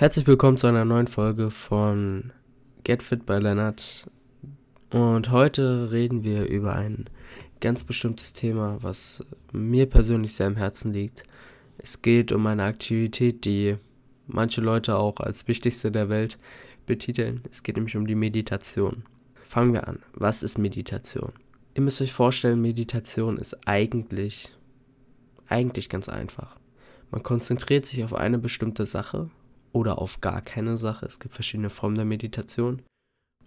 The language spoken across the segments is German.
Herzlich willkommen zu einer neuen Folge von Get Fit bei Lennart. Und heute reden wir über ein ganz bestimmtes Thema, was mir persönlich sehr am Herzen liegt. Es geht um eine Aktivität, die manche Leute auch als wichtigste der Welt betiteln. Es geht nämlich um die Meditation. Fangen wir an. Was ist Meditation? Ihr müsst euch vorstellen, Meditation ist eigentlich, eigentlich ganz einfach. Man konzentriert sich auf eine bestimmte Sache oder auf gar keine Sache. Es gibt verschiedene Formen der Meditation.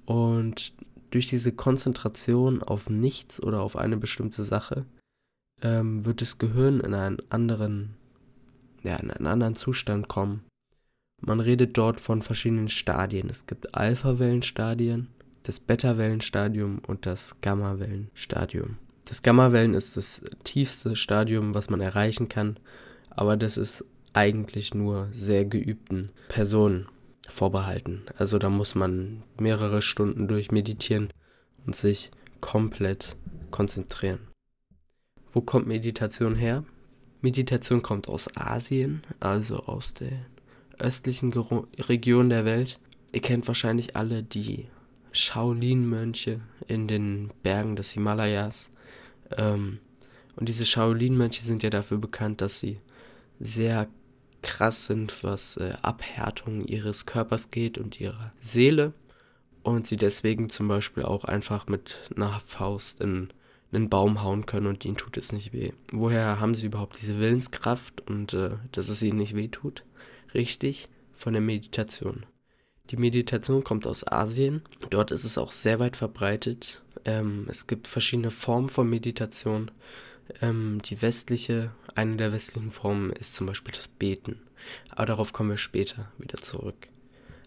Und durch diese Konzentration auf nichts oder auf eine bestimmte Sache ähm, wird das Gehirn in einen anderen, ja, in einen anderen Zustand kommen. Man redet dort von verschiedenen Stadien. Es gibt Alpha-Wellenstadien, das Beta-Wellenstadium und das Gamma-Wellenstadium. Das Gamma-Wellen ist das tiefste Stadium, was man erreichen kann, aber das ist eigentlich nur sehr geübten Personen vorbehalten. Also da muss man mehrere Stunden durch meditieren und sich komplett konzentrieren. Wo kommt Meditation her? Meditation kommt aus Asien, also aus der östlichen Gero Region der Welt. Ihr kennt wahrscheinlich alle die Shaolin-Mönche in den Bergen des Himalayas. Ähm, und diese Shaolin-Mönche sind ja dafür bekannt, dass sie sehr krass sind, was äh, Abhärtung ihres Körpers geht und ihrer Seele. Und sie deswegen zum Beispiel auch einfach mit einer Faust in einen Baum hauen können und ihnen tut es nicht weh. Woher haben sie überhaupt diese Willenskraft und äh, dass es ihnen nicht weh tut? Richtig, von der Meditation. Die Meditation kommt aus Asien. Dort ist es auch sehr weit verbreitet. Ähm, es gibt verschiedene Formen von Meditation. Ähm, die westliche, eine der westlichen Formen ist zum Beispiel das Beten. Aber darauf kommen wir später wieder zurück.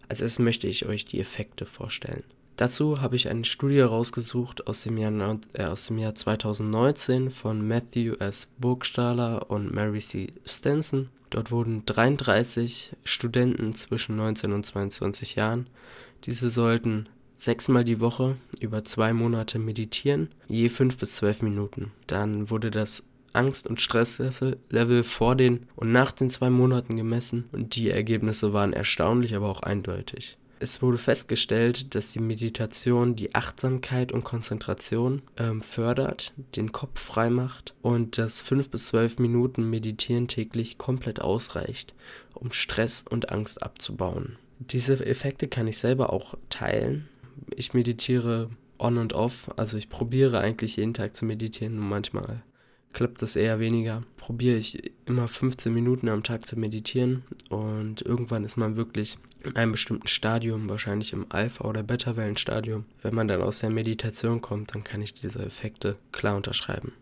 Als erstes möchte ich euch die Effekte vorstellen. Dazu habe ich eine Studie rausgesucht aus dem Jahr, äh, aus dem Jahr 2019 von Matthew S. Burgstaller und Mary C. Stenson. Dort wurden 33 Studenten zwischen 19 und 22 Jahren. Diese sollten sechsmal die Woche über zwei Monate meditieren, je fünf bis zwölf Minuten. Dann wurde das Angst- und Stresslevel vor den und nach den zwei Monaten gemessen und die Ergebnisse waren erstaunlich, aber auch eindeutig. Es wurde festgestellt, dass die Meditation die Achtsamkeit und Konzentration ähm, fördert, den Kopf frei macht und dass fünf bis zwölf Minuten Meditieren täglich komplett ausreicht, um Stress und Angst abzubauen. Diese Effekte kann ich selber auch teilen ich meditiere on und off. Also ich probiere eigentlich jeden Tag zu meditieren und manchmal klappt das eher weniger. Probiere ich immer 15 Minuten am Tag zu meditieren und irgendwann ist man wirklich in einem bestimmten Stadium, wahrscheinlich im Alpha- oder Beta-Wellenstadium. Wenn man dann aus der Meditation kommt, dann kann ich diese Effekte klar unterschreiben.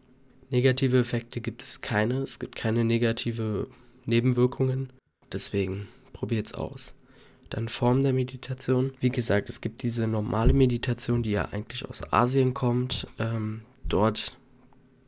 Negative Effekte gibt es keine, es gibt keine negative Nebenwirkungen. Deswegen probiert es aus. Dann Form der Meditation. Wie gesagt, es gibt diese normale Meditation, die ja eigentlich aus Asien kommt. Ähm, dort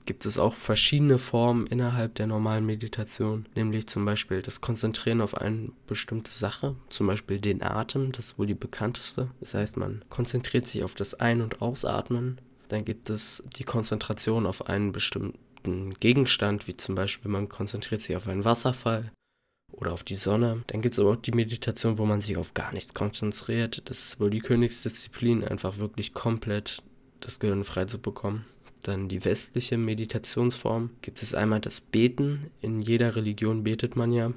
gibt es auch verschiedene Formen innerhalb der normalen Meditation, nämlich zum Beispiel das Konzentrieren auf eine bestimmte Sache, zum Beispiel den Atem, das ist wohl die bekannteste. Das heißt, man konzentriert sich auf das Ein- und Ausatmen. Dann gibt es die Konzentration auf einen bestimmten Gegenstand, wie zum Beispiel man konzentriert sich auf einen Wasserfall oder auf die Sonne. Dann gibt es aber auch die Meditation, wo man sich auf gar nichts konzentriert. Das ist wohl die Königsdisziplin, einfach wirklich komplett das Gehirn frei zu bekommen. Dann die westliche Meditationsform. Gibt es einmal das Beten. In jeder Religion betet man ja.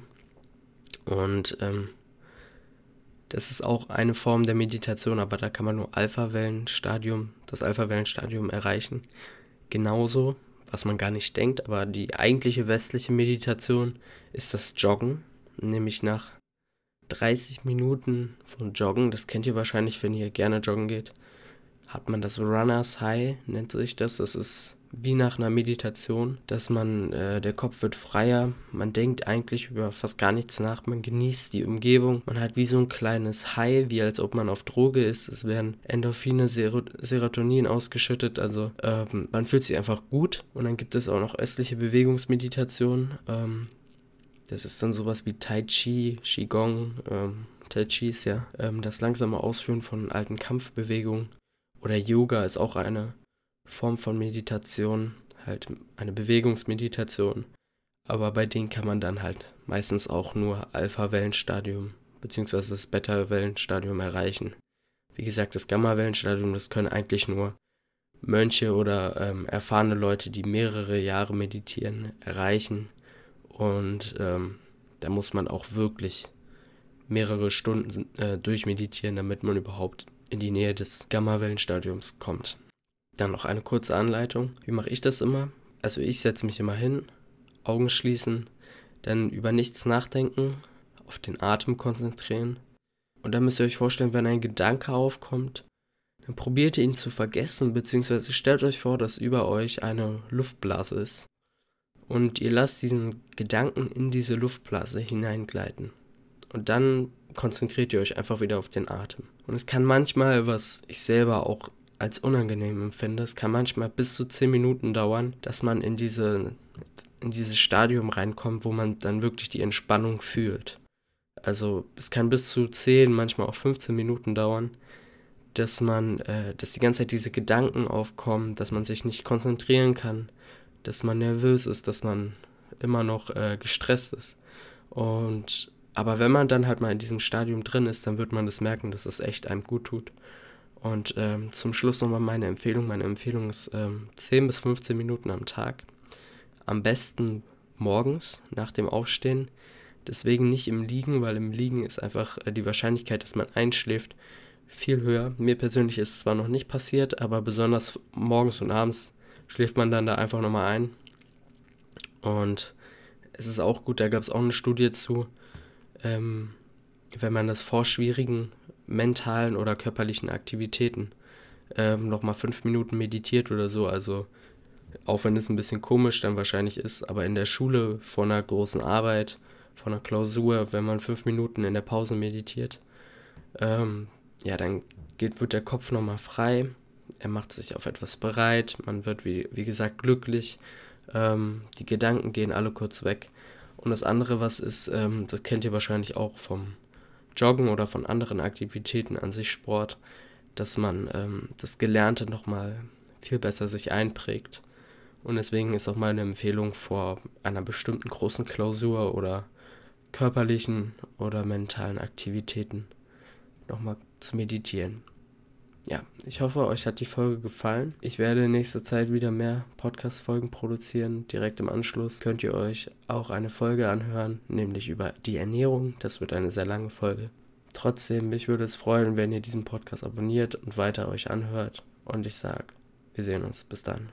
Und ähm, das ist auch eine Form der Meditation, aber da kann man nur Alpha-Wellenstadium, das Alpha-Wellenstadium erreichen. Genauso was man gar nicht denkt, aber die eigentliche westliche Meditation ist das Joggen, nämlich nach 30 Minuten von Joggen, das kennt ihr wahrscheinlich, wenn ihr gerne joggen geht, hat man das Runners High, nennt sich das. Das ist wie nach einer Meditation, dass man, äh, der Kopf wird freier, man denkt eigentlich über fast gar nichts nach, man genießt die Umgebung, man hat wie so ein kleines High, wie als ob man auf Droge ist, es werden Endorphine, Ser Serotonin ausgeschüttet, also ähm, man fühlt sich einfach gut. Und dann gibt es auch noch östliche Bewegungsmeditation, ähm, das ist dann sowas wie Tai Chi, Qigong, ähm, Tai Chi ist ja ähm, das langsame Ausführen von alten Kampfbewegungen oder Yoga ist auch eine Form von Meditation, halt eine Bewegungsmeditation. Aber bei denen kann man dann halt meistens auch nur Alpha-Wellenstadium bzw. das Beta-Wellenstadium erreichen. Wie gesagt, das Gamma-Wellenstadium, das können eigentlich nur Mönche oder ähm, erfahrene Leute, die mehrere Jahre meditieren, erreichen. Und ähm, da muss man auch wirklich mehrere Stunden äh, durchmeditieren, damit man überhaupt in die Nähe des Gamma-Wellenstadiums kommt. Dann noch eine kurze Anleitung. Wie mache ich das immer? Also ich setze mich immer hin, Augen schließen, dann über nichts nachdenken, auf den Atem konzentrieren. Und dann müsst ihr euch vorstellen, wenn ein Gedanke aufkommt, dann probiert ihr ihn zu vergessen, beziehungsweise stellt euch vor, dass über euch eine Luftblase ist. Und ihr lasst diesen Gedanken in diese Luftblase hineingleiten. Und dann konzentriert ihr euch einfach wieder auf den Atem. Und es kann manchmal, was ich selber auch als unangenehm empfinde, es kann manchmal bis zu 10 Minuten dauern, dass man in diese in dieses Stadium reinkommt, wo man dann wirklich die Entspannung fühlt. Also es kann bis zu 10, manchmal auch 15 Minuten dauern, dass man, äh, dass die ganze Zeit diese Gedanken aufkommen, dass man sich nicht konzentrieren kann, dass man nervös ist, dass man immer noch äh, gestresst ist. Und aber wenn man dann halt mal in diesem Stadium drin ist, dann wird man das merken, dass es echt einem gut tut. Und ähm, zum Schluss nochmal meine Empfehlung. Meine Empfehlung ist ähm, 10 bis 15 Minuten am Tag. Am besten morgens nach dem Aufstehen. Deswegen nicht im Liegen, weil im Liegen ist einfach äh, die Wahrscheinlichkeit, dass man einschläft, viel höher. Mir persönlich ist es zwar noch nicht passiert, aber besonders morgens und abends schläft man dann da einfach nochmal ein. Und es ist auch gut, da gab es auch eine Studie zu, ähm, wenn man das vor schwierigen mentalen oder körperlichen Aktivitäten ähm, nochmal fünf Minuten meditiert oder so, also auch wenn es ein bisschen komisch dann wahrscheinlich ist, aber in der Schule vor einer großen Arbeit, vor einer Klausur, wenn man fünf Minuten in der Pause meditiert, ähm, ja, dann geht, wird der Kopf nochmal frei, er macht sich auf etwas bereit, man wird, wie, wie gesagt, glücklich, ähm, die Gedanken gehen alle kurz weg. Und das andere, was ist, ähm, das kennt ihr wahrscheinlich auch vom Joggen oder von anderen Aktivitäten an sich Sport, dass man ähm, das Gelernte nochmal viel besser sich einprägt. Und deswegen ist auch meine Empfehlung vor einer bestimmten großen Klausur oder körperlichen oder mentalen Aktivitäten nochmal zu meditieren. Ja, ich hoffe, euch hat die Folge gefallen. Ich werde in nächster Zeit wieder mehr Podcast-Folgen produzieren. Direkt im Anschluss könnt ihr euch auch eine Folge anhören, nämlich über die Ernährung. Das wird eine sehr lange Folge. Trotzdem, mich würde es freuen, wenn ihr diesen Podcast abonniert und weiter euch anhört. Und ich sage, wir sehen uns. Bis dann.